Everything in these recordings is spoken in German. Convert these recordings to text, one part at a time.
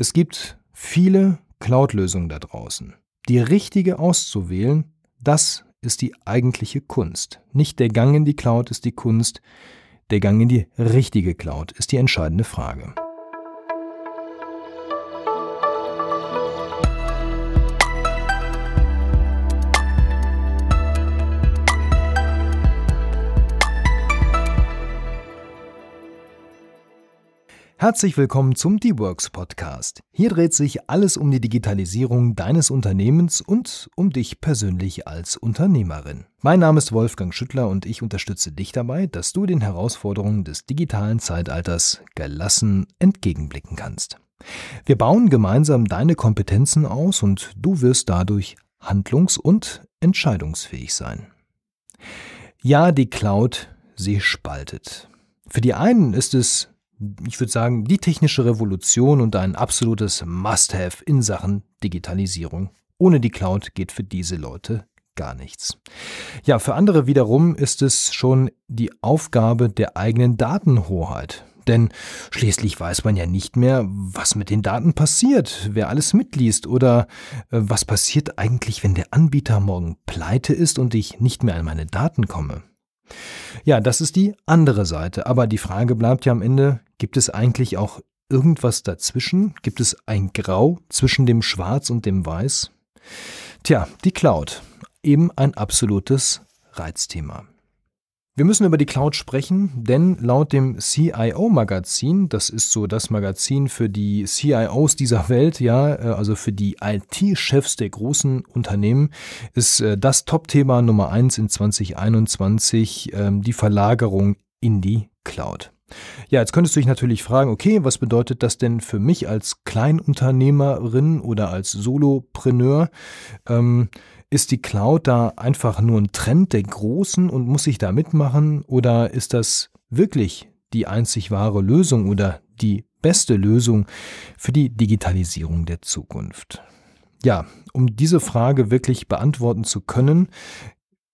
Es gibt viele Cloud-Lösungen da draußen. Die richtige auszuwählen, das ist die eigentliche Kunst. Nicht der Gang in die Cloud ist die Kunst, der Gang in die richtige Cloud ist die entscheidende Frage. Herzlich willkommen zum D-Works Podcast. Hier dreht sich alles um die Digitalisierung deines Unternehmens und um dich persönlich als Unternehmerin. Mein Name ist Wolfgang Schüttler und ich unterstütze dich dabei, dass du den Herausforderungen des digitalen Zeitalters gelassen entgegenblicken kannst. Wir bauen gemeinsam deine Kompetenzen aus und du wirst dadurch handlungs- und entscheidungsfähig sein. Ja, die Cloud, sie spaltet. Für die einen ist es ich würde sagen, die technische Revolution und ein absolutes Must-Have in Sachen Digitalisierung. Ohne die Cloud geht für diese Leute gar nichts. Ja, für andere wiederum ist es schon die Aufgabe der eigenen Datenhoheit. Denn schließlich weiß man ja nicht mehr, was mit den Daten passiert, wer alles mitliest oder äh, was passiert eigentlich, wenn der Anbieter morgen pleite ist und ich nicht mehr an meine Daten komme. Ja, das ist die andere Seite. Aber die Frage bleibt ja am Ende, gibt es eigentlich auch irgendwas dazwischen? Gibt es ein Grau zwischen dem Schwarz und dem Weiß? Tja, die Cloud. Eben ein absolutes Reizthema. Wir müssen über die Cloud sprechen, denn laut dem CIO-Magazin, das ist so das Magazin für die CIOs dieser Welt, ja, äh, also für die IT-Chefs der großen Unternehmen, ist äh, das Top-Thema Nummer eins in 2021 ähm, die Verlagerung in die Cloud. Ja, jetzt könntest du dich natürlich fragen, okay, was bedeutet das denn für mich als Kleinunternehmerin oder als Solopreneur? Ähm, ist die Cloud da einfach nur ein Trend der Großen und muss ich da mitmachen? Oder ist das wirklich die einzig wahre Lösung oder die beste Lösung für die Digitalisierung der Zukunft? Ja, um diese Frage wirklich beantworten zu können,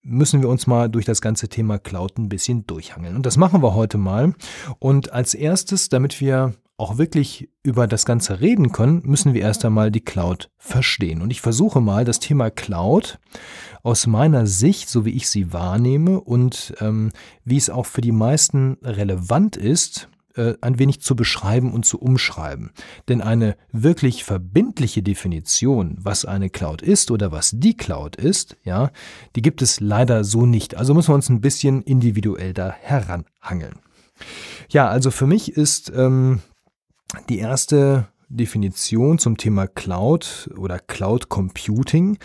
müssen wir uns mal durch das ganze Thema Cloud ein bisschen durchhangeln. Und das machen wir heute mal. Und als erstes, damit wir auch wirklich über das Ganze reden können, müssen wir erst einmal die Cloud verstehen. Und ich versuche mal das Thema Cloud aus meiner Sicht, so wie ich sie wahrnehme und ähm, wie es auch für die meisten relevant ist, äh, ein wenig zu beschreiben und zu umschreiben. Denn eine wirklich verbindliche Definition, was eine Cloud ist oder was die Cloud ist, ja, die gibt es leider so nicht. Also müssen wir uns ein bisschen individuell da heranhangeln. Ja, also für mich ist ähm, die erste Definition zum Thema Cloud oder Cloud Computing,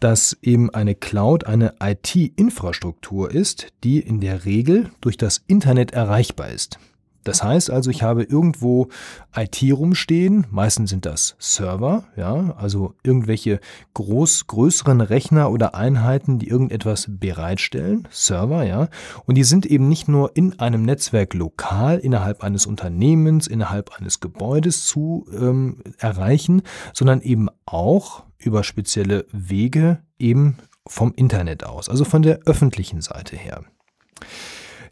dass eben eine Cloud eine IT-Infrastruktur ist, die in der Regel durch das Internet erreichbar ist. Das heißt also, ich habe irgendwo IT rumstehen, meistens sind das Server, ja, also irgendwelche groß, größeren Rechner oder Einheiten, die irgendetwas bereitstellen, Server, ja, und die sind eben nicht nur in einem Netzwerk lokal, innerhalb eines Unternehmens, innerhalb eines Gebäudes zu ähm, erreichen, sondern eben auch über spezielle Wege eben vom Internet aus, also von der öffentlichen Seite her.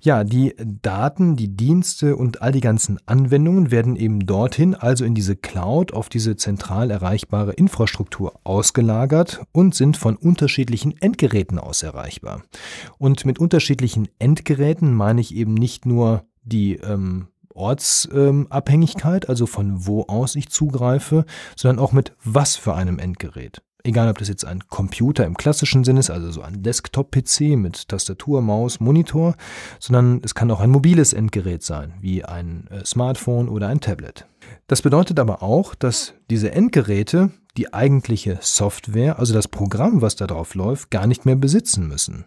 Ja, die Daten, die Dienste und all die ganzen Anwendungen werden eben dorthin, also in diese Cloud, auf diese zentral erreichbare Infrastruktur ausgelagert und sind von unterschiedlichen Endgeräten aus erreichbar. Und mit unterschiedlichen Endgeräten meine ich eben nicht nur die ähm, Ortsabhängigkeit, ähm, also von wo aus ich zugreife, sondern auch mit was für einem Endgerät. Egal, ob das jetzt ein Computer im klassischen Sinne ist, also so ein Desktop-PC mit Tastatur, Maus, Monitor, sondern es kann auch ein mobiles Endgerät sein, wie ein äh, Smartphone oder ein Tablet. Das bedeutet aber auch, dass diese Endgeräte die eigentliche Software, also das Programm, was da drauf läuft, gar nicht mehr besitzen müssen.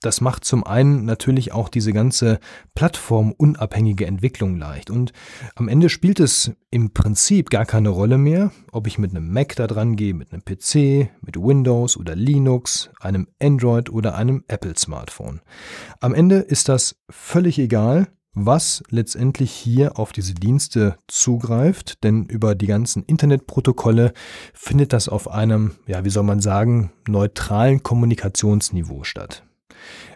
Das macht zum einen natürlich auch diese ganze plattformunabhängige Entwicklung leicht. Und am Ende spielt es im Prinzip gar keine Rolle mehr, ob ich mit einem Mac da dran gehe, mit einem PC, mit Windows oder Linux, einem Android oder einem Apple-Smartphone. Am Ende ist das völlig egal, was letztendlich hier auf diese Dienste zugreift, denn über die ganzen Internetprotokolle findet das auf einem, ja, wie soll man sagen, neutralen Kommunikationsniveau statt.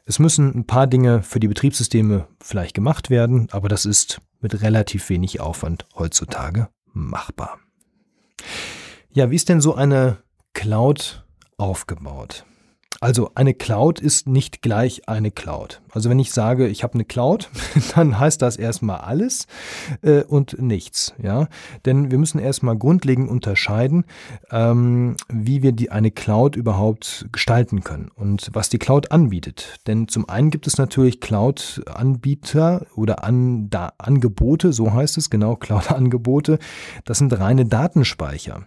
Es müssen ein paar Dinge für die Betriebssysteme vielleicht gemacht werden, aber das ist mit relativ wenig Aufwand heutzutage machbar. Ja, wie ist denn so eine Cloud aufgebaut? Also eine Cloud ist nicht gleich eine Cloud. Also wenn ich sage, ich habe eine Cloud, dann heißt das erstmal alles äh, und nichts. Ja? Denn wir müssen erstmal grundlegend unterscheiden, ähm, wie wir die, eine Cloud überhaupt gestalten können und was die Cloud anbietet. Denn zum einen gibt es natürlich Cloud-Anbieter oder an, da, Angebote, so heißt es genau, Cloud-Angebote. Das sind reine Datenspeicher.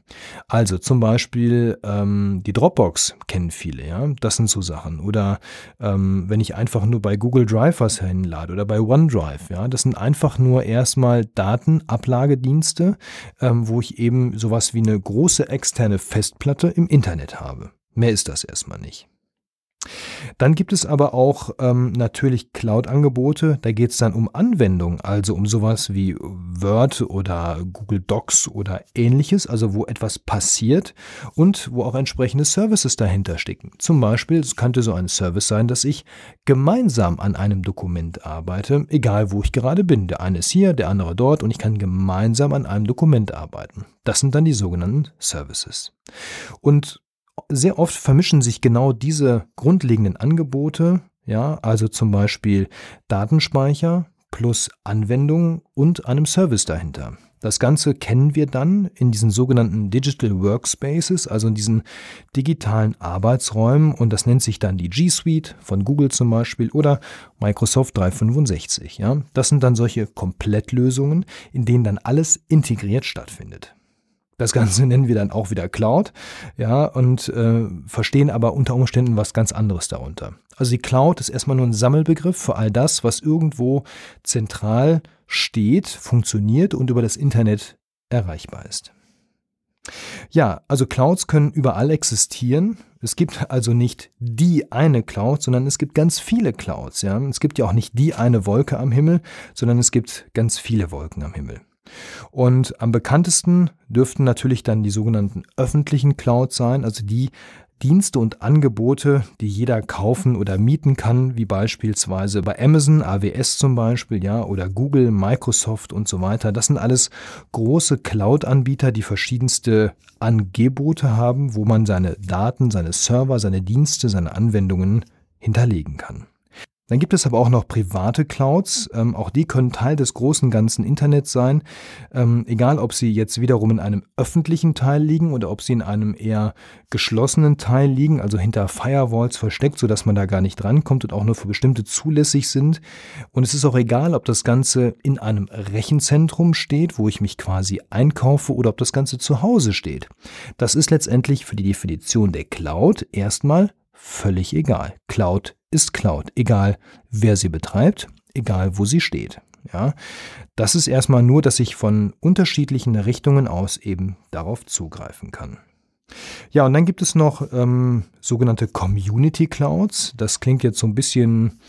Also zum Beispiel ähm, die Dropbox kennen viele. Ja? Das sind so Sachen. Oder ähm, wenn ich einfach nur bei Google Drive was hinlade oder bei OneDrive, ja, das sind einfach nur erstmal Datenablagedienste, ähm, wo ich eben sowas wie eine große externe Festplatte im Internet habe. Mehr ist das erstmal nicht. Dann gibt es aber auch ähm, natürlich Cloud-Angebote. Da geht es dann um Anwendungen, also um sowas wie Word oder Google Docs oder ähnliches, also wo etwas passiert und wo auch entsprechende Services dahinter stecken. Zum Beispiel, es könnte so ein Service sein, dass ich gemeinsam an einem Dokument arbeite, egal wo ich gerade bin. Der eine ist hier, der andere dort und ich kann gemeinsam an einem Dokument arbeiten. Das sind dann die sogenannten Services. Und sehr oft vermischen sich genau diese grundlegenden Angebote, ja, also zum Beispiel Datenspeicher plus Anwendung und einem Service dahinter. Das Ganze kennen wir dann in diesen sogenannten Digital Workspaces, also in diesen digitalen Arbeitsräumen und das nennt sich dann die G Suite von Google zum Beispiel oder Microsoft 365. Ja? Das sind dann solche Komplettlösungen, in denen dann alles integriert stattfindet. Das Ganze nennen wir dann auch wieder Cloud, ja, und äh, verstehen aber unter Umständen was ganz anderes darunter. Also die Cloud ist erstmal nur ein Sammelbegriff für all das, was irgendwo zentral steht, funktioniert und über das Internet erreichbar ist. Ja, also Clouds können überall existieren. Es gibt also nicht die eine Cloud, sondern es gibt ganz viele Clouds. Ja? Es gibt ja auch nicht die eine Wolke am Himmel, sondern es gibt ganz viele Wolken am Himmel. Und am bekanntesten dürften natürlich dann die sogenannten öffentlichen Clouds sein, also die Dienste und Angebote, die jeder kaufen oder mieten kann, wie beispielsweise bei Amazon, AWS zum Beispiel, ja, oder Google, Microsoft und so weiter. Das sind alles große Cloud-Anbieter, die verschiedenste Angebote haben, wo man seine Daten, seine Server, seine Dienste, seine Anwendungen hinterlegen kann. Dann gibt es aber auch noch private Clouds. Ähm, auch die können Teil des großen ganzen Internets sein. Ähm, egal, ob sie jetzt wiederum in einem öffentlichen Teil liegen oder ob sie in einem eher geschlossenen Teil liegen, also hinter Firewalls versteckt, sodass man da gar nicht drankommt und auch nur für bestimmte zulässig sind. Und es ist auch egal, ob das Ganze in einem Rechenzentrum steht, wo ich mich quasi einkaufe, oder ob das Ganze zu Hause steht. Das ist letztendlich für die Definition der Cloud erstmal völlig egal. Cloud ist Cloud, egal wer sie betreibt, egal wo sie steht. Ja, das ist erstmal nur, dass ich von unterschiedlichen Richtungen aus eben darauf zugreifen kann. Ja, und dann gibt es noch ähm, sogenannte Community Clouds. Das klingt jetzt so ein bisschen,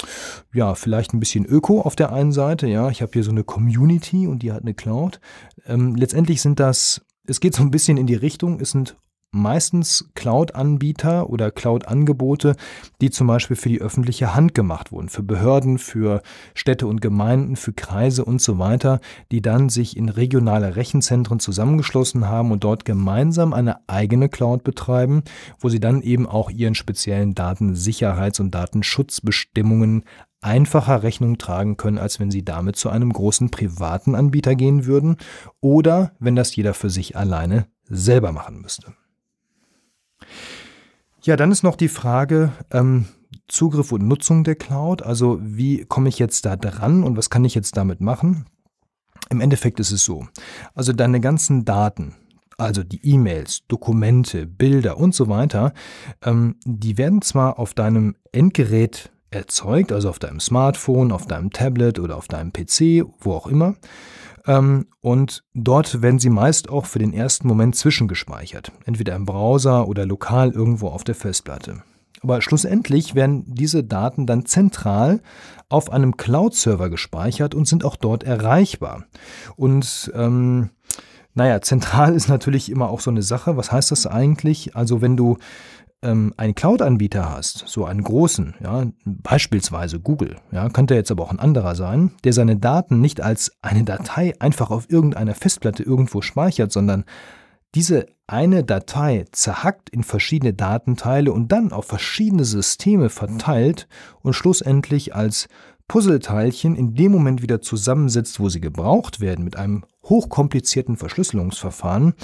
ja, vielleicht ein bisschen öko auf der einen Seite. Ja, ich habe hier so eine Community und die hat eine Cloud. Ähm, letztendlich sind das, es geht so ein bisschen in die Richtung, es sind meistens Cloud-Anbieter oder Cloud-Angebote, die zum Beispiel für die öffentliche Hand gemacht wurden, für Behörden, für Städte und Gemeinden, für Kreise und so weiter, die dann sich in regionale Rechenzentren zusammengeschlossen haben und dort gemeinsam eine eigene Cloud betreiben, wo sie dann eben auch ihren speziellen Datensicherheits- und Datenschutzbestimmungen einfacher Rechnung tragen können, als wenn sie damit zu einem großen privaten Anbieter gehen würden oder wenn das jeder für sich alleine selber machen müsste. Ja, dann ist noch die Frage ähm, Zugriff und Nutzung der Cloud. Also wie komme ich jetzt da dran und was kann ich jetzt damit machen? Im Endeffekt ist es so. Also deine ganzen Daten, also die E-Mails, Dokumente, Bilder und so weiter, ähm, die werden zwar auf deinem Endgerät erzeugt, also auf deinem Smartphone, auf deinem Tablet oder auf deinem PC, wo auch immer. Ähm, und dort werden sie meist auch für den ersten Moment zwischengespeichert, entweder im Browser oder lokal irgendwo auf der Festplatte. Aber schlussendlich werden diese Daten dann zentral auf einem Cloud-Server gespeichert und sind auch dort erreichbar. Und ähm, naja, zentral ist natürlich immer auch so eine Sache. Was heißt das eigentlich? Also wenn du ähm, einen Cloud-Anbieter hast, so einen großen, ja, beispielsweise Google, ja, könnte jetzt aber auch ein anderer sein, der seine Daten nicht als eine Datei einfach auf irgendeiner Festplatte irgendwo speichert, sondern diese eine Datei zerhackt in verschiedene Datenteile und dann auf verschiedene Systeme verteilt und schlussendlich als Puzzleteilchen in dem Moment wieder zusammensetzt, wo sie gebraucht werden, mit einem hochkomplizierten Verschlüsselungsverfahren,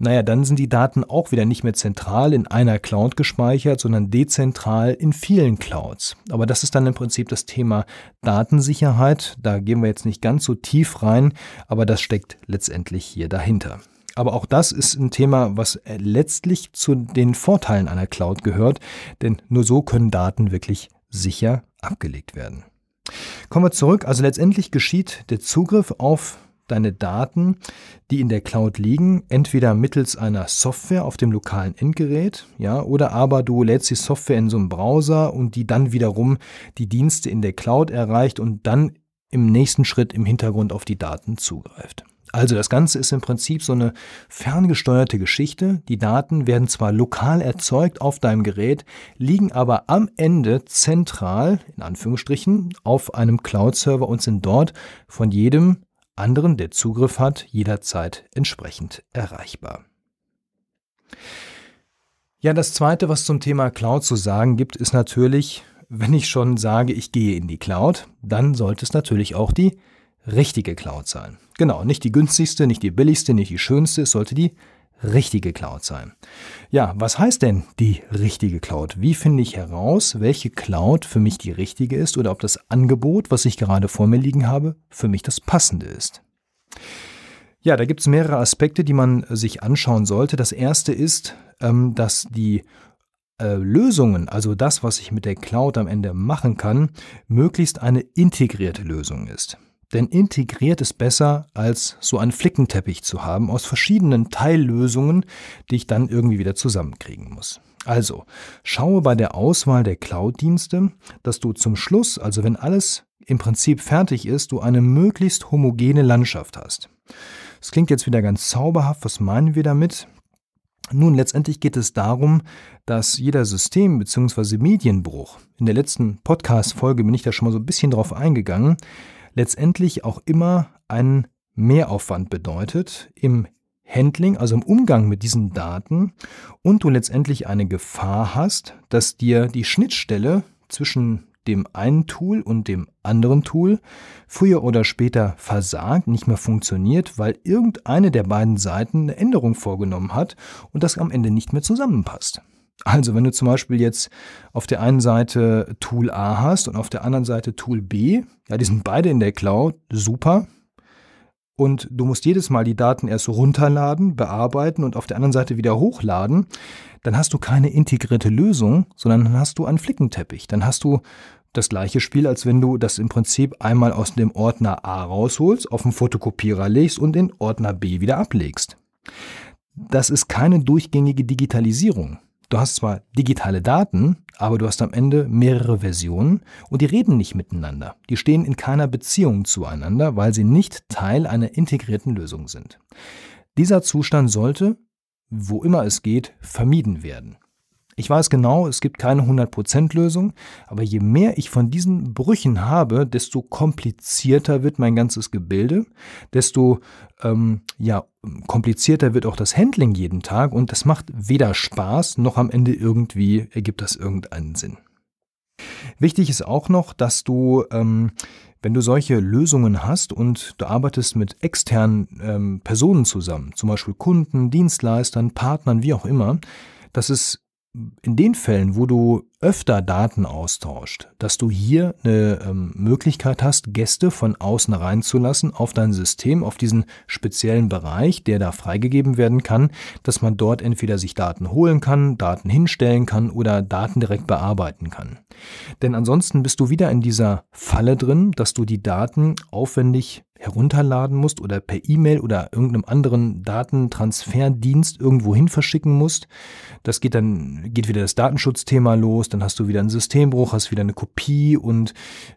naja, dann sind die Daten auch wieder nicht mehr zentral in einer Cloud gespeichert, sondern dezentral in vielen Clouds. Aber das ist dann im Prinzip das Thema Datensicherheit. Da gehen wir jetzt nicht ganz so tief rein, aber das steckt letztendlich hier dahinter. Aber auch das ist ein Thema, was letztlich zu den Vorteilen einer Cloud gehört, denn nur so können Daten wirklich sicher abgelegt werden. Kommen wir zurück. Also letztendlich geschieht der Zugriff auf deine Daten, die in der Cloud liegen, entweder mittels einer Software auf dem lokalen Endgerät, ja, oder aber du lädst die Software in so einem Browser und die dann wiederum die Dienste in der Cloud erreicht und dann im nächsten Schritt im Hintergrund auf die Daten zugreift. Also das Ganze ist im Prinzip so eine ferngesteuerte Geschichte. Die Daten werden zwar lokal erzeugt auf deinem Gerät, liegen aber am Ende zentral, in Anführungsstrichen, auf einem Cloud-Server und sind dort von jedem anderen, der Zugriff hat, jederzeit entsprechend erreichbar. Ja, das Zweite, was zum Thema Cloud zu sagen gibt, ist natürlich, wenn ich schon sage, ich gehe in die Cloud, dann sollte es natürlich auch die richtige Cloud sein. Genau, nicht die günstigste, nicht die billigste, nicht die schönste, es sollte die richtige Cloud sein. Ja, was heißt denn die richtige Cloud? Wie finde ich heraus, welche Cloud für mich die richtige ist oder ob das Angebot, was ich gerade vor mir liegen habe, für mich das passende ist? Ja, da gibt es mehrere Aspekte, die man sich anschauen sollte. Das erste ist, ähm, dass die äh, Lösungen, also das, was ich mit der Cloud am Ende machen kann, möglichst eine integrierte Lösung ist. Denn integriert ist besser, als so einen Flickenteppich zu haben aus verschiedenen Teillösungen, die ich dann irgendwie wieder zusammenkriegen muss. Also, schaue bei der Auswahl der Cloud-Dienste, dass du zum Schluss, also wenn alles im Prinzip fertig ist, du eine möglichst homogene Landschaft hast. Es klingt jetzt wieder ganz zauberhaft, was meinen wir damit? Nun, letztendlich geht es darum, dass jeder System- bzw. Medienbruch, in der letzten Podcast-Folge bin ich da schon mal so ein bisschen drauf eingegangen, letztendlich auch immer einen Mehraufwand bedeutet im Handling, also im Umgang mit diesen Daten und du letztendlich eine Gefahr hast, dass dir die Schnittstelle zwischen dem einen Tool und dem anderen Tool früher oder später versagt, nicht mehr funktioniert, weil irgendeine der beiden Seiten eine Änderung vorgenommen hat und das am Ende nicht mehr zusammenpasst. Also wenn du zum Beispiel jetzt auf der einen Seite Tool A hast und auf der anderen Seite Tool B, ja, die sind beide in der Cloud, super. Und du musst jedes Mal die Daten erst runterladen, bearbeiten und auf der anderen Seite wieder hochladen, dann hast du keine integrierte Lösung, sondern dann hast du einen Flickenteppich. Dann hast du das gleiche Spiel, als wenn du das im Prinzip einmal aus dem Ordner A rausholst, auf den Fotokopierer legst und den Ordner B wieder ablegst. Das ist keine durchgängige Digitalisierung. Du hast zwar digitale Daten, aber du hast am Ende mehrere Versionen und die reden nicht miteinander. Die stehen in keiner Beziehung zueinander, weil sie nicht Teil einer integrierten Lösung sind. Dieser Zustand sollte, wo immer es geht, vermieden werden. Ich weiß genau, es gibt keine 100% Lösung, aber je mehr ich von diesen Brüchen habe, desto komplizierter wird mein ganzes Gebilde, desto ähm, ja, komplizierter wird auch das Handling jeden Tag und das macht weder Spaß noch am Ende irgendwie ergibt das irgendeinen Sinn. Wichtig ist auch noch, dass du, ähm, wenn du solche Lösungen hast und du arbeitest mit externen ähm, Personen zusammen, zum Beispiel Kunden, Dienstleistern, Partnern, wie auch immer, dass es in den Fällen, wo du öfter Daten austauscht, dass du hier eine ähm, Möglichkeit hast, Gäste von außen reinzulassen auf dein System, auf diesen speziellen Bereich, der da freigegeben werden kann, dass man dort entweder sich Daten holen kann, Daten hinstellen kann oder Daten direkt bearbeiten kann. Denn ansonsten bist du wieder in dieser Falle drin, dass du die Daten aufwendig herunterladen musst oder per E-Mail oder irgendeinem anderen Datentransferdienst irgendwohin verschicken musst. Das geht dann, geht wieder das Datenschutzthema los, dann hast du wieder einen Systembruch, hast wieder eine Kopie und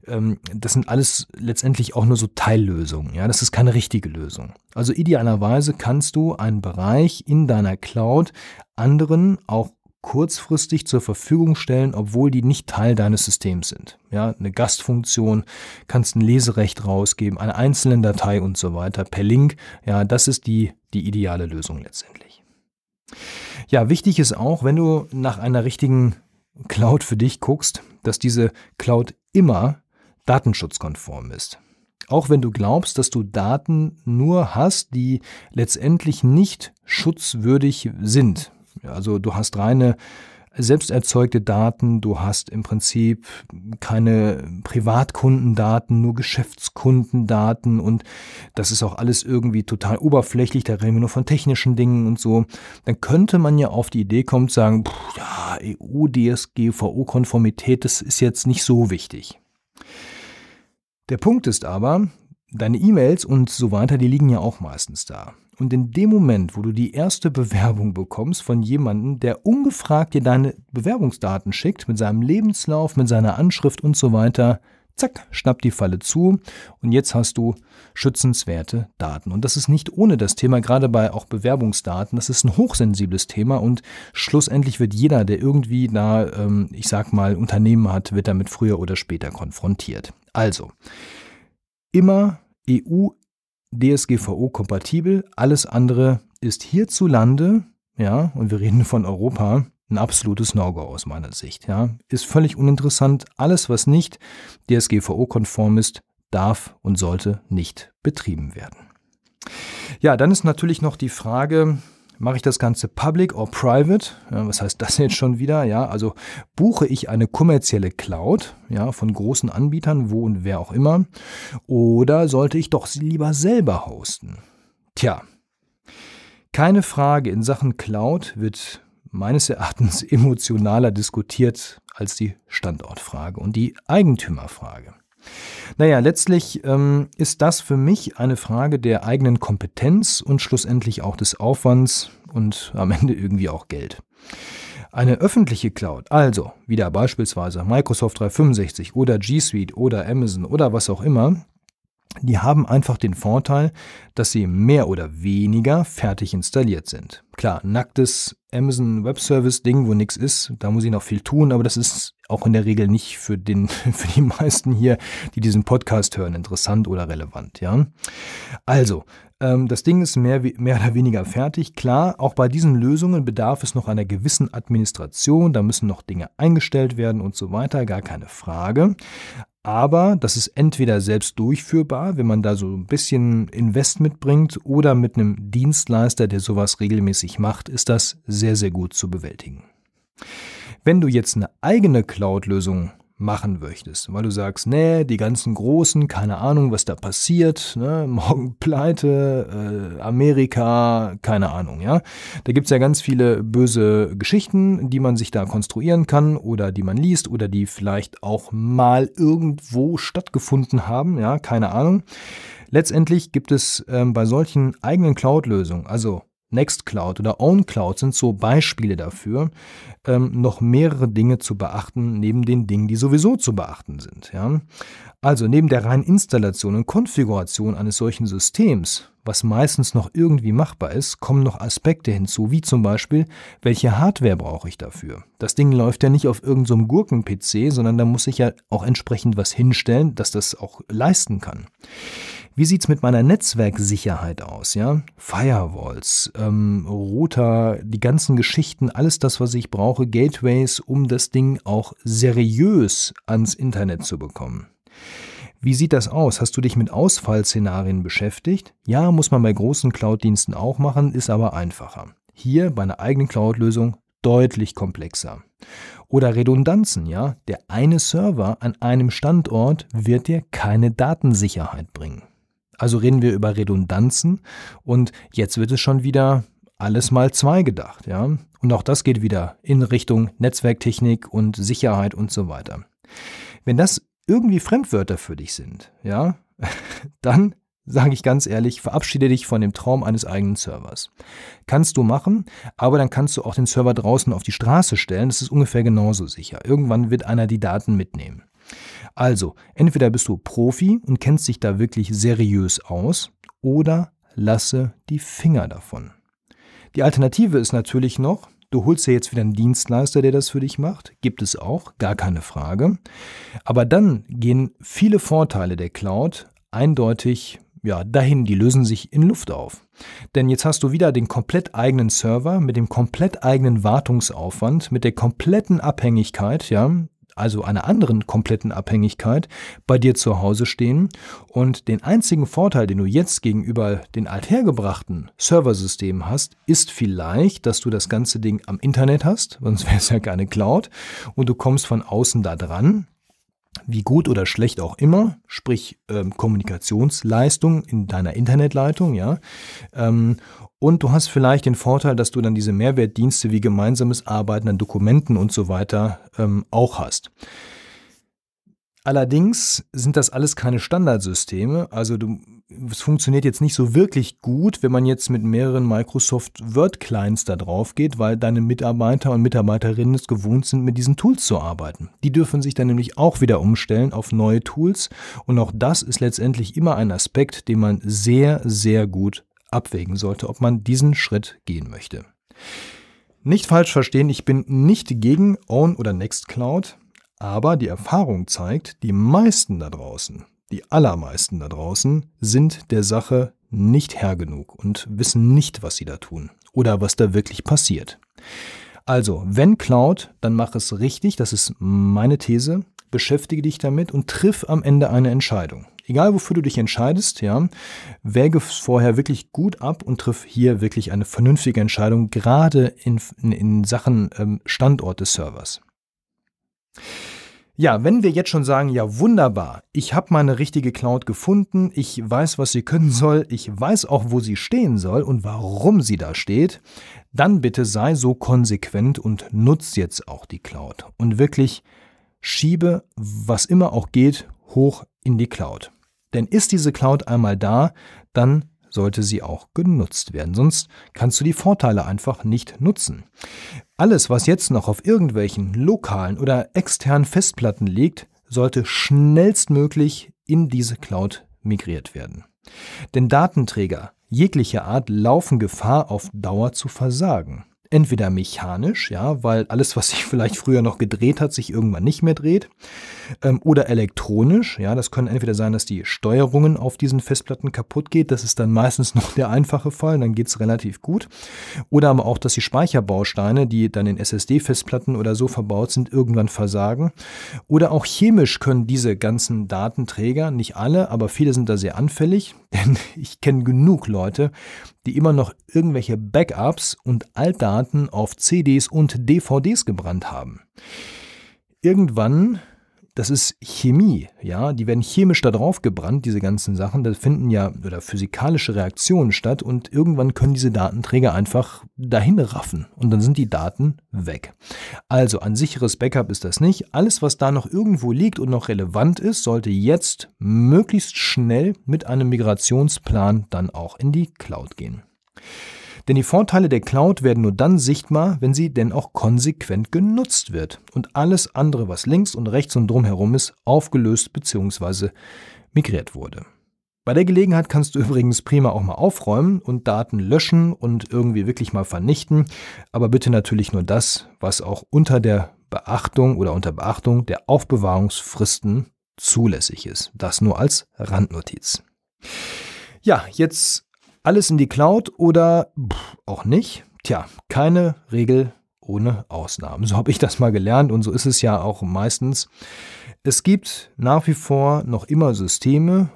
ähm, das sind alles letztendlich auch nur so Teillösungen. Ja, das ist keine richtige Lösung. Also idealerweise kannst du einen Bereich in deiner Cloud anderen auch kurzfristig zur Verfügung stellen, obwohl die nicht Teil deines Systems sind. Ja, eine Gastfunktion, kannst ein Leserecht rausgeben, eine einzelne Datei und so weiter per Link. Ja, das ist die, die ideale Lösung letztendlich. Ja, wichtig ist auch, wenn du nach einer richtigen Cloud für dich guckst, dass diese Cloud immer datenschutzkonform ist. Auch wenn du glaubst, dass du Daten nur hast, die letztendlich nicht schutzwürdig sind. Also du hast reine selbst erzeugte Daten, du hast im Prinzip keine Privatkundendaten, nur Geschäftskundendaten und das ist auch alles irgendwie total oberflächlich, da reden wir nur von technischen Dingen und so, dann könnte man ja auf die Idee kommen, sagen, pff, ja, EU, DSGVO-Konformität, das ist jetzt nicht so wichtig. Der Punkt ist aber, deine E-Mails und so weiter, die liegen ja auch meistens da. Und in dem Moment, wo du die erste Bewerbung bekommst von jemandem, der ungefragt dir deine Bewerbungsdaten schickt, mit seinem Lebenslauf, mit seiner Anschrift und so weiter, zack, schnappt die Falle zu und jetzt hast du schützenswerte Daten. Und das ist nicht ohne das Thema, gerade bei auch Bewerbungsdaten, das ist ein hochsensibles Thema und schlussendlich wird jeder, der irgendwie da, ähm, ich sag mal, Unternehmen hat, wird damit früher oder später konfrontiert. Also, immer EU DSGVO-kompatibel. Alles andere ist hierzulande, ja, und wir reden von Europa, ein absolutes No-Go aus meiner Sicht. Ja. Ist völlig uninteressant. Alles, was nicht DSGVO-konform ist, darf und sollte nicht betrieben werden. Ja, dann ist natürlich noch die Frage, Mache ich das Ganze public or private? Ja, was heißt das jetzt schon wieder? Ja, also buche ich eine kommerzielle Cloud ja, von großen Anbietern, wo und wer auch immer, oder sollte ich doch sie lieber selber hosten? Tja, keine Frage, in Sachen Cloud wird meines Erachtens emotionaler diskutiert als die Standortfrage und die Eigentümerfrage. Naja, letztlich ähm, ist das für mich eine Frage der eigenen Kompetenz und schlussendlich auch des Aufwands und am Ende irgendwie auch Geld. Eine öffentliche Cloud, also wieder beispielsweise Microsoft 365 oder G Suite oder Amazon oder was auch immer, die haben einfach den Vorteil, dass sie mehr oder weniger fertig installiert sind. Klar, nacktes Amazon Web Service Ding, wo nichts ist, da muss ich noch viel tun, aber das ist auch in der Regel nicht für den für die meisten hier, die diesen Podcast hören, interessant oder relevant, ja. Also, ähm, das Ding ist mehr, mehr oder weniger fertig. Klar, auch bei diesen Lösungen bedarf es noch einer gewissen Administration, da müssen noch Dinge eingestellt werden und so weiter, gar keine Frage. Aber das ist entweder selbst durchführbar, wenn man da so ein bisschen Invest mitbringt, oder mit einem Dienstleister, der sowas regelmäßig macht, ist das sehr, sehr gut zu bewältigen. Wenn du jetzt eine eigene Cloud-Lösung machen möchtest, weil du sagst, nee, die ganzen Großen, keine Ahnung, was da passiert, ne, morgen pleite, äh, Amerika, keine Ahnung, ja. Da gibt's ja ganz viele böse Geschichten, die man sich da konstruieren kann oder die man liest oder die vielleicht auch mal irgendwo stattgefunden haben, ja, keine Ahnung. Letztendlich gibt es ähm, bei solchen eigenen Cloud-Lösungen, also Nextcloud oder OwnCloud sind so Beispiele dafür, ähm, noch mehrere Dinge zu beachten, neben den Dingen, die sowieso zu beachten sind. Ja? Also neben der reinen Installation und Konfiguration eines solchen Systems, was meistens noch irgendwie machbar ist, kommen noch Aspekte hinzu, wie zum Beispiel, welche Hardware brauche ich dafür? Das Ding läuft ja nicht auf irgendeinem so Gurken-PC, sondern da muss ich ja auch entsprechend was hinstellen, dass das auch leisten kann. Wie sieht's mit meiner Netzwerksicherheit aus? Ja, Firewalls, ähm, Router, die ganzen Geschichten, alles das, was ich brauche, Gateways, um das Ding auch seriös ans Internet zu bekommen. Wie sieht das aus? Hast du dich mit Ausfallszenarien beschäftigt? Ja, muss man bei großen Cloud-Diensten auch machen, ist aber einfacher. Hier bei einer eigenen Cloud-Lösung deutlich komplexer. Oder Redundanzen, ja? Der eine Server an einem Standort wird dir keine Datensicherheit bringen. Also reden wir über Redundanzen und jetzt wird es schon wieder alles mal zwei gedacht, ja. Und auch das geht wieder in Richtung Netzwerktechnik und Sicherheit und so weiter. Wenn das irgendwie Fremdwörter für dich sind, ja, dann sage ich ganz ehrlich, verabschiede dich von dem Traum eines eigenen Servers. Kannst du machen, aber dann kannst du auch den Server draußen auf die Straße stellen, das ist ungefähr genauso sicher. Irgendwann wird einer die Daten mitnehmen. Also, entweder bist du Profi und kennst dich da wirklich seriös aus, oder lasse die Finger davon. Die Alternative ist natürlich noch, du holst dir jetzt wieder einen Dienstleister, der das für dich macht. Gibt es auch, gar keine Frage. Aber dann gehen viele Vorteile der Cloud eindeutig ja, dahin, die lösen sich in Luft auf. Denn jetzt hast du wieder den komplett eigenen Server mit dem komplett eigenen Wartungsaufwand, mit der kompletten Abhängigkeit, ja, also einer anderen kompletten Abhängigkeit bei dir zu Hause stehen und den einzigen Vorteil, den du jetzt gegenüber den althergebrachten Serversystemen hast, ist vielleicht, dass du das ganze Ding am Internet hast, sonst wäre es ja keine Cloud und du kommst von außen da dran, wie gut oder schlecht auch immer, sprich ähm, Kommunikationsleistung in deiner Internetleitung, ja. Ähm, und du hast vielleicht den Vorteil, dass du dann diese Mehrwertdienste wie gemeinsames Arbeiten an Dokumenten und so weiter ähm, auch hast. Allerdings sind das alles keine Standardsysteme. Also du, es funktioniert jetzt nicht so wirklich gut, wenn man jetzt mit mehreren Microsoft Word Clients da drauf geht, weil deine Mitarbeiter und Mitarbeiterinnen es gewohnt sind, mit diesen Tools zu arbeiten. Die dürfen sich dann nämlich auch wieder umstellen auf neue Tools. Und auch das ist letztendlich immer ein Aspekt, den man sehr, sehr gut abwägen sollte, ob man diesen Schritt gehen möchte. Nicht falsch verstehen, ich bin nicht gegen Own oder Nextcloud. Aber die Erfahrung zeigt, die meisten da draußen, die allermeisten da draußen, sind der Sache nicht Herr genug und wissen nicht, was sie da tun oder was da wirklich passiert. Also, wenn Cloud, dann mach es richtig, das ist meine These. Beschäftige dich damit und triff am Ende eine Entscheidung. Egal wofür du dich entscheidest, ja, wäge es vorher wirklich gut ab und triff hier wirklich eine vernünftige Entscheidung, gerade in, in, in Sachen ähm, Standort des Servers. Ja, wenn wir jetzt schon sagen, ja wunderbar, ich habe meine richtige Cloud gefunden, ich weiß, was sie können soll, ich weiß auch, wo sie stehen soll und warum sie da steht, dann bitte sei so konsequent und nutz jetzt auch die Cloud und wirklich schiebe, was immer auch geht, hoch in die Cloud. Denn ist diese Cloud einmal da, dann sollte sie auch genutzt werden. Sonst kannst du die Vorteile einfach nicht nutzen. Alles, was jetzt noch auf irgendwelchen lokalen oder externen Festplatten liegt, sollte schnellstmöglich in diese Cloud migriert werden. Denn Datenträger jeglicher Art laufen Gefahr, auf Dauer zu versagen entweder mechanisch, ja, weil alles, was sich vielleicht früher noch gedreht hat, sich irgendwann nicht mehr dreht, ähm, oder elektronisch, ja, das können entweder sein, dass die Steuerungen auf diesen Festplatten kaputt geht, das ist dann meistens noch der einfache Fall, dann geht's relativ gut, oder aber auch, dass die Speicherbausteine, die dann in SSD-Festplatten oder so verbaut sind, irgendwann versagen, oder auch chemisch können diese ganzen Datenträger, nicht alle, aber viele sind da sehr anfällig, denn ich kenne genug Leute, die immer noch irgendwelche Backups und Altdaten auf CDs und DVDs gebrannt haben. Irgendwann das ist Chemie, ja, die werden chemisch da drauf gebrannt, diese ganzen Sachen, da finden ja oder physikalische Reaktionen statt und irgendwann können diese Datenträger einfach dahin raffen und dann sind die Daten weg. Also ein sicheres Backup ist das nicht. Alles, was da noch irgendwo liegt und noch relevant ist, sollte jetzt möglichst schnell mit einem Migrationsplan dann auch in die Cloud gehen. Denn die Vorteile der Cloud werden nur dann sichtbar, wenn sie denn auch konsequent genutzt wird und alles andere, was links und rechts und drumherum ist, aufgelöst bzw. migriert wurde. Bei der Gelegenheit kannst du übrigens prima auch mal aufräumen und Daten löschen und irgendwie wirklich mal vernichten, aber bitte natürlich nur das, was auch unter der Beachtung oder unter Beachtung der Aufbewahrungsfristen zulässig ist. Das nur als Randnotiz. Ja, jetzt alles in die Cloud oder pff, auch nicht? Tja, keine Regel ohne Ausnahmen. So habe ich das mal gelernt und so ist es ja auch meistens. Es gibt nach wie vor noch immer Systeme,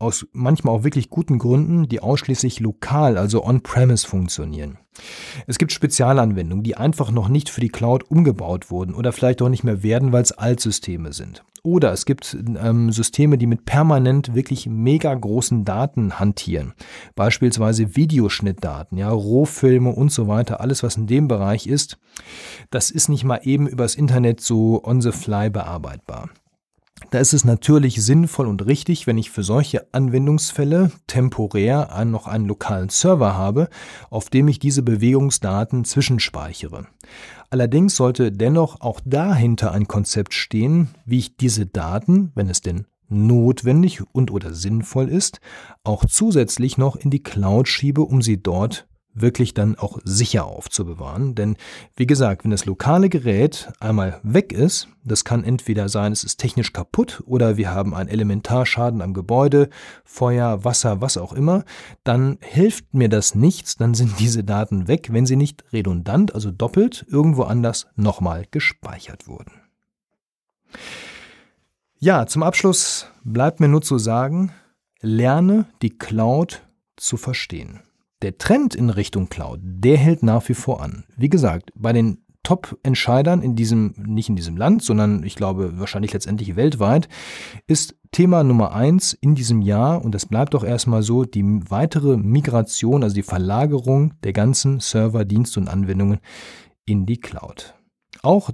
aus manchmal auch wirklich guten Gründen, die ausschließlich lokal, also on-premise funktionieren. Es gibt Spezialanwendungen, die einfach noch nicht für die Cloud umgebaut wurden oder vielleicht auch nicht mehr werden, weil es Altsysteme sind. Oder es gibt ähm, Systeme, die mit permanent wirklich mega großen Daten hantieren. Beispielsweise Videoschnittdaten, ja, Rohfilme und so weiter, alles was in dem Bereich ist. Das ist nicht mal eben übers Internet so on the fly bearbeitbar. Da ist es natürlich sinnvoll und richtig, wenn ich für solche Anwendungsfälle temporär noch einen lokalen Server habe, auf dem ich diese Bewegungsdaten zwischenspeichere. Allerdings sollte dennoch auch dahinter ein Konzept stehen, wie ich diese Daten, wenn es denn notwendig und oder sinnvoll ist, auch zusätzlich noch in die Cloud schiebe, um sie dort wirklich dann auch sicher aufzubewahren. Denn wie gesagt, wenn das lokale Gerät einmal weg ist, das kann entweder sein, es ist technisch kaputt oder wir haben einen Elementarschaden am Gebäude, Feuer, Wasser, was auch immer, dann hilft mir das nichts, dann sind diese Daten weg, wenn sie nicht redundant, also doppelt, irgendwo anders nochmal gespeichert wurden. Ja, zum Abschluss bleibt mir nur zu sagen, lerne die Cloud zu verstehen. Der Trend in Richtung Cloud, der hält nach wie vor an. Wie gesagt, bei den Top-Entscheidern in diesem, nicht in diesem Land, sondern ich glaube wahrscheinlich letztendlich weltweit, ist Thema Nummer eins in diesem Jahr, und das bleibt doch erstmal so, die weitere Migration, also die Verlagerung der ganzen Server, Dienste und Anwendungen in die Cloud. Auch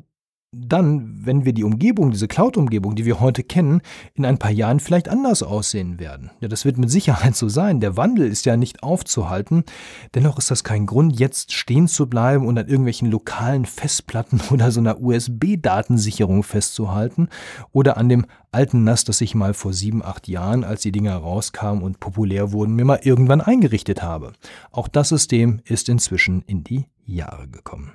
dann, wenn wir die Umgebung, diese Cloud-Umgebung, die wir heute kennen, in ein paar Jahren vielleicht anders aussehen werden. Ja, das wird mit Sicherheit so sein. Der Wandel ist ja nicht aufzuhalten. Dennoch ist das kein Grund, jetzt stehen zu bleiben und an irgendwelchen lokalen Festplatten oder so einer USB-Datensicherung festzuhalten oder an dem alten NAS, das ich mal vor sieben, acht Jahren, als die Dinger rauskamen und populär wurden, mir mal irgendwann eingerichtet habe. Auch das System ist inzwischen in die Jahre gekommen.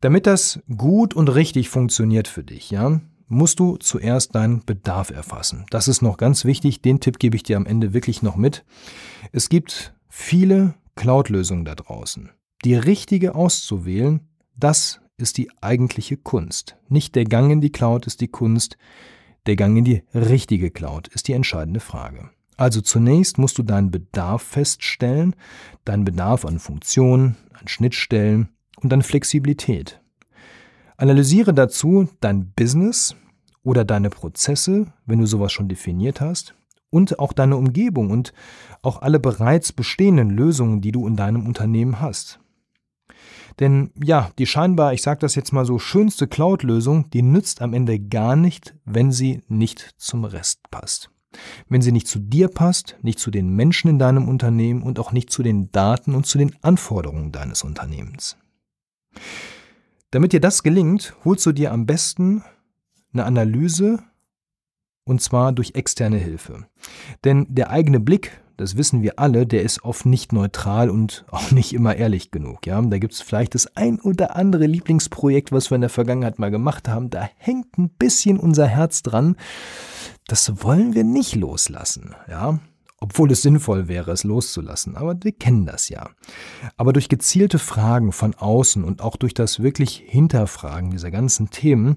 Damit das gut und richtig funktioniert für dich, ja, musst du zuerst deinen Bedarf erfassen. Das ist noch ganz wichtig. Den Tipp gebe ich dir am Ende wirklich noch mit. Es gibt viele Cloud-Lösungen da draußen. Die richtige auszuwählen, das ist die eigentliche Kunst. Nicht der Gang in die Cloud ist die Kunst, der Gang in die richtige Cloud ist die entscheidende Frage. Also zunächst musst du deinen Bedarf feststellen, deinen Bedarf an Funktionen, an Schnittstellen, und dann Flexibilität. Analysiere dazu dein Business oder deine Prozesse, wenn du sowas schon definiert hast, und auch deine Umgebung und auch alle bereits bestehenden Lösungen, die du in deinem Unternehmen hast. Denn ja, die scheinbar, ich sage das jetzt mal so, schönste Cloud-Lösung, die nützt am Ende gar nicht, wenn sie nicht zum Rest passt. Wenn sie nicht zu dir passt, nicht zu den Menschen in deinem Unternehmen und auch nicht zu den Daten und zu den Anforderungen deines Unternehmens. Damit dir das gelingt, holst du dir am besten eine Analyse und zwar durch externe Hilfe. Denn der eigene Blick, das wissen wir alle, der ist oft nicht neutral und auch nicht immer ehrlich genug. Ja? Da gibt es vielleicht das ein oder andere Lieblingsprojekt, was wir in der Vergangenheit mal gemacht haben. Da hängt ein bisschen unser Herz dran. Das wollen wir nicht loslassen. Ja? Obwohl es sinnvoll wäre, es loszulassen. Aber wir kennen das ja. Aber durch gezielte Fragen von außen und auch durch das wirklich Hinterfragen dieser ganzen Themen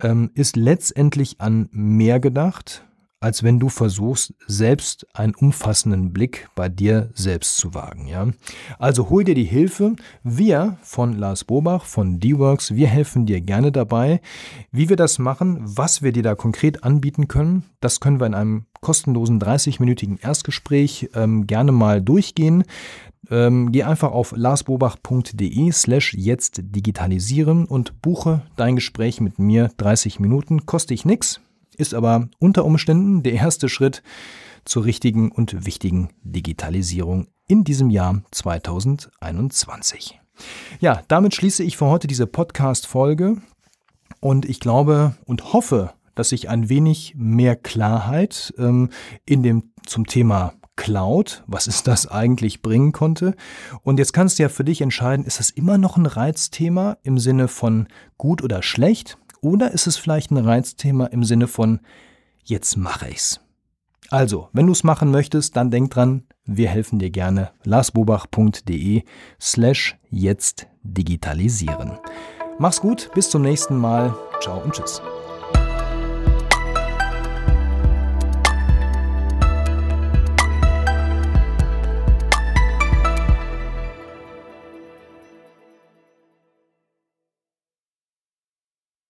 ähm, ist letztendlich an mehr gedacht, als wenn du versuchst, selbst einen umfassenden Blick bei dir selbst zu wagen. Ja? Also hol dir die Hilfe. Wir von Lars Bobach von D-Works, wir helfen dir gerne dabei. Wie wir das machen, was wir dir da konkret anbieten können, das können wir in einem kostenlosen 30-minütigen Erstgespräch ähm, gerne mal durchgehen. Ähm, geh einfach auf larsbobach.de slash jetzt digitalisieren und buche dein Gespräch mit mir 30 Minuten. Kostet dich nichts ist aber unter Umständen der erste Schritt zur richtigen und wichtigen Digitalisierung in diesem Jahr 2021. Ja, damit schließe ich für heute diese Podcast-Folge und ich glaube und hoffe, dass ich ein wenig mehr Klarheit ähm, in dem zum Thema Cloud, was ist das eigentlich, bringen konnte. Und jetzt kannst du ja für dich entscheiden, ist das immer noch ein Reizthema im Sinne von gut oder schlecht? Oder ist es vielleicht ein Reizthema im Sinne von, jetzt mache ich's? Also, wenn du es machen möchtest, dann denk dran, wir helfen dir gerne. larsbobach.de slash jetzt digitalisieren. Mach's gut, bis zum nächsten Mal. Ciao und tschüss.